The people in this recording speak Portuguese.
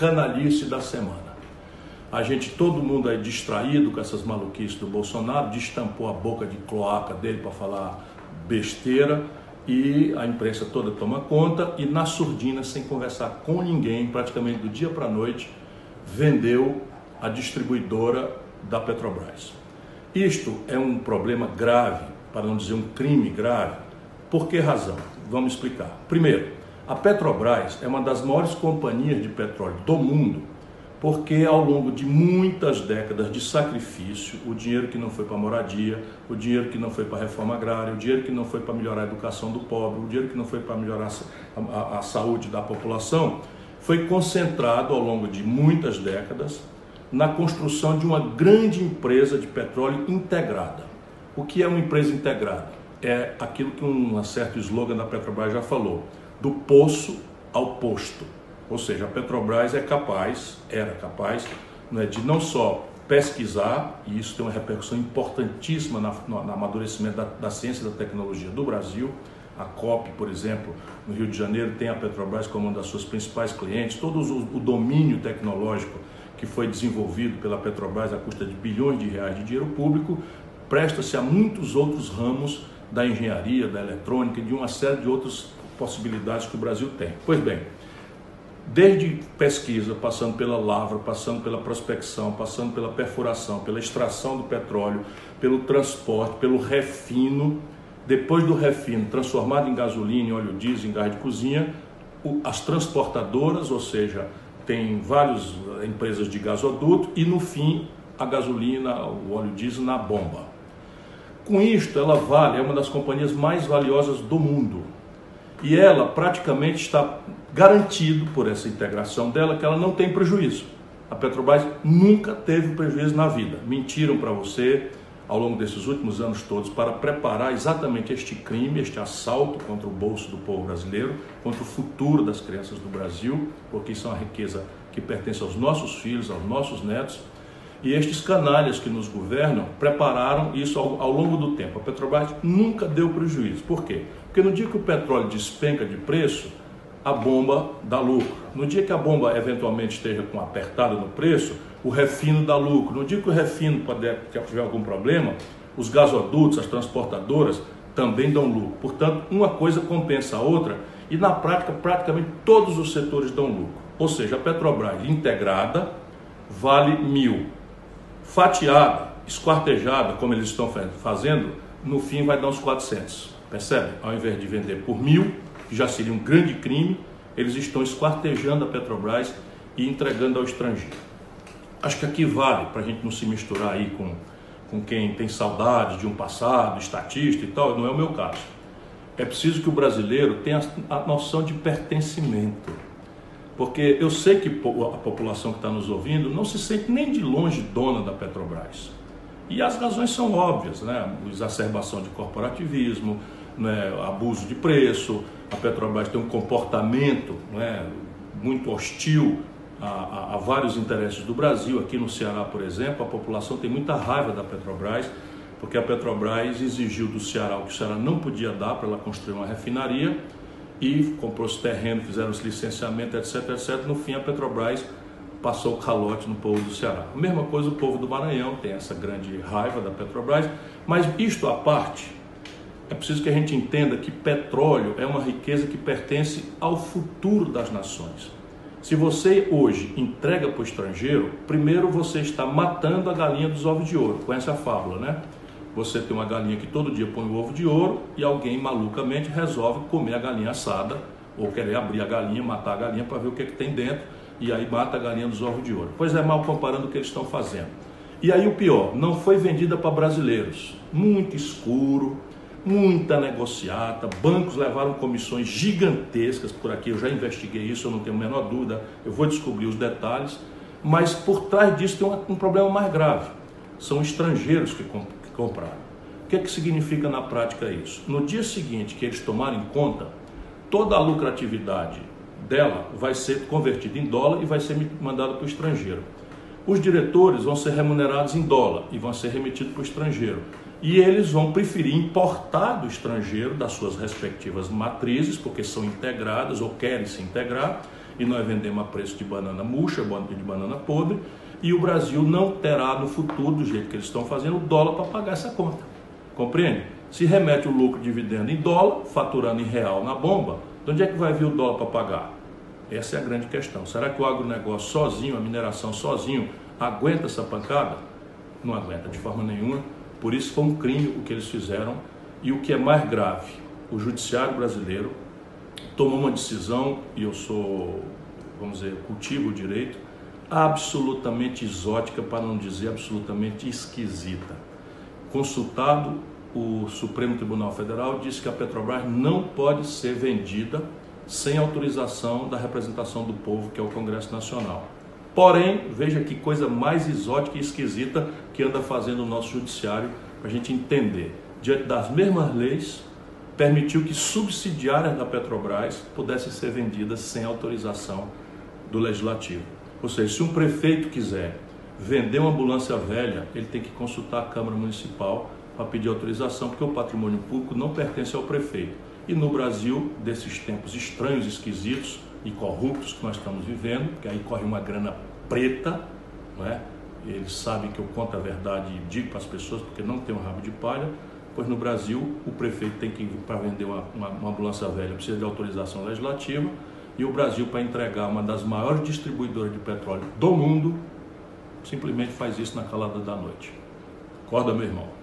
canalice da semana. A gente, todo mundo aí distraído com essas maluquices do Bolsonaro, destampou a boca de cloaca dele para falar besteira e a imprensa toda toma conta e na surdina, sem conversar com ninguém, praticamente do dia para a noite, vendeu a distribuidora da Petrobras. Isto é um problema grave, para não dizer um crime grave. Por que razão? Vamos explicar. Primeiro, a Petrobras é uma das maiores companhias de petróleo do mundo, porque ao longo de muitas décadas de sacrifício, o dinheiro que não foi para moradia, o dinheiro que não foi para a reforma agrária, o dinheiro que não foi para melhorar a educação do pobre, o dinheiro que não foi para melhorar a, a, a saúde da população, foi concentrado ao longo de muitas décadas na construção de uma grande empresa de petróleo integrada. O que é uma empresa integrada? É aquilo que um certo slogan da Petrobras já falou, do poço ao posto. Ou seja, a Petrobras é capaz, era capaz, né, de não só pesquisar, e isso tem uma repercussão importantíssima na, no, no amadurecimento da, da ciência e da tecnologia do Brasil, a COP, por exemplo, no Rio de Janeiro, tem a Petrobras como uma das suas principais clientes. Todo o, o domínio tecnológico que foi desenvolvido pela Petrobras à custa de bilhões de reais de dinheiro público presta-se a muitos outros ramos da engenharia, da eletrônica e de uma série de outras possibilidades que o Brasil tem. Pois bem, desde pesquisa, passando pela lavra, passando pela prospecção, passando pela perfuração, pela extração do petróleo, pelo transporte, pelo refino, depois do refino transformado em gasolina, em óleo diesel, em gás de cozinha, as transportadoras, ou seja, tem várias empresas de gasoduto e no fim a gasolina, o óleo diesel na bomba. Com isto, ela vale, é uma das companhias mais valiosas do mundo. E ela praticamente está garantido por essa integração dela que ela não tem prejuízo. A Petrobras nunca teve prejuízo na vida. Mentiram para você, ao longo desses últimos anos todos para preparar exatamente este crime, este assalto contra o bolso do povo brasileiro, contra o futuro das crianças do Brasil, porque isso é uma riqueza que pertence aos nossos filhos, aos nossos netos. E estes canalhas que nos governam prepararam isso ao, ao longo do tempo. A Petrobras nunca deu prejuízo. Por quê? Porque no dia que o petróleo despenca de preço, a bomba dá lucro. No dia que a bomba eventualmente esteja com apertada no preço, o refino dá lucro. No dia que o refino tiver algum problema, os gasodutos, as transportadoras também dão lucro. Portanto, uma coisa compensa a outra e na prática praticamente todos os setores dão lucro. Ou seja, a Petrobras integrada vale mil, fatiada, esquartejada, como eles estão fazendo, no fim vai dar uns 400. Percebe? Ao invés de vender por mil, que já seria um grande crime, eles estão esquartejando a Petrobras e entregando ao estrangeiro. Acho que aqui vale para a gente não se misturar aí com, com quem tem saudade de um passado, estatista e tal, não é o meu caso. É preciso que o brasileiro tenha a noção de pertencimento. Porque eu sei que a população que está nos ouvindo não se sente nem de longe dona da Petrobras. E as razões são óbvias, né? Exacerbação de corporativismo, né? abuso de preço, a Petrobras tem um comportamento né? muito hostil a, a, a, vários interesses do Brasil. Aqui no Ceará, por exemplo, a população tem muita raiva da Petrobras, porque a Petrobras exigiu do Ceará o que o Ceará não podia dar para ela construir uma refinaria e comprou os terrenos, fizeram os licenciamentos, etc, etc. No fim, a Petrobras passou o calote no povo do Ceará. A mesma coisa o povo do Maranhão tem essa grande raiva da Petrobras, mas isto à parte, é preciso que a gente entenda que petróleo é uma riqueza que pertence ao futuro das nações. Se você hoje entrega para o estrangeiro, primeiro você está matando a galinha dos ovos de ouro. Conhece a fábula, né? Você tem uma galinha que todo dia põe o ovo de ouro e alguém malucamente resolve comer a galinha assada ou querer abrir a galinha, matar a galinha para ver o que, é que tem dentro e aí mata a galinha dos ovos de ouro. Pois é, mal comparando o que eles estão fazendo. E aí o pior, não foi vendida para brasileiros. Muito escuro, muita negociata, bancos levaram comissões gigantescas por aqui, eu já investiguei isso, eu não tenho a menor dúvida, eu vou descobrir os detalhes, mas por trás disso tem um, um problema mais grave, são estrangeiros que, comp que compraram. O que, é que significa na prática isso? No dia seguinte que eles tomarem conta, toda a lucratividade dela vai ser convertida em dólar e vai ser mandada para o estrangeiro. Os diretores vão ser remunerados em dólar e vão ser remetidos para o estrangeiro e eles vão preferir importar do estrangeiro, das suas respectivas matrizes, porque são integradas ou querem se integrar, e nós vendemos a preço de banana murcha, de banana podre, e o Brasil não terá no futuro, do jeito que eles estão fazendo, o dólar para pagar essa conta. Compreende? Se remete o lucro dividendo em dólar, faturando em real na bomba, de onde é que vai vir o dólar para pagar? Essa é a grande questão. Será que o agronegócio sozinho, a mineração sozinho, aguenta essa pancada? Não aguenta de forma nenhuma. Por isso foi um crime o que eles fizeram. E o que é mais grave, o judiciário brasileiro tomou uma decisão, e eu sou, vamos dizer, cultivo o direito, absolutamente exótica, para não dizer absolutamente esquisita. Consultado, o Supremo Tribunal Federal disse que a Petrobras não pode ser vendida sem autorização da representação do povo, que é o Congresso Nacional. Porém, veja que coisa mais exótica e esquisita que anda fazendo o nosso judiciário para a gente entender. Diante das mesmas leis, permitiu que subsidiárias da Petrobras pudessem ser vendidas sem autorização do legislativo. Ou seja, se um prefeito quiser vender uma ambulância velha, ele tem que consultar a Câmara Municipal para pedir autorização, porque o patrimônio público não pertence ao prefeito. E no Brasil, desses tempos estranhos, esquisitos e corruptos que nós estamos vivendo, que aí corre uma grana preta, não é? eles sabem que eu conto a verdade e digo para as pessoas, porque não tem um rabo de palha, pois no Brasil o prefeito tem que, para vender uma, uma, uma ambulância velha, precisa de autorização legislativa, e o Brasil, para entregar uma das maiores distribuidoras de petróleo do mundo, simplesmente faz isso na calada da noite. Acorda, meu irmão.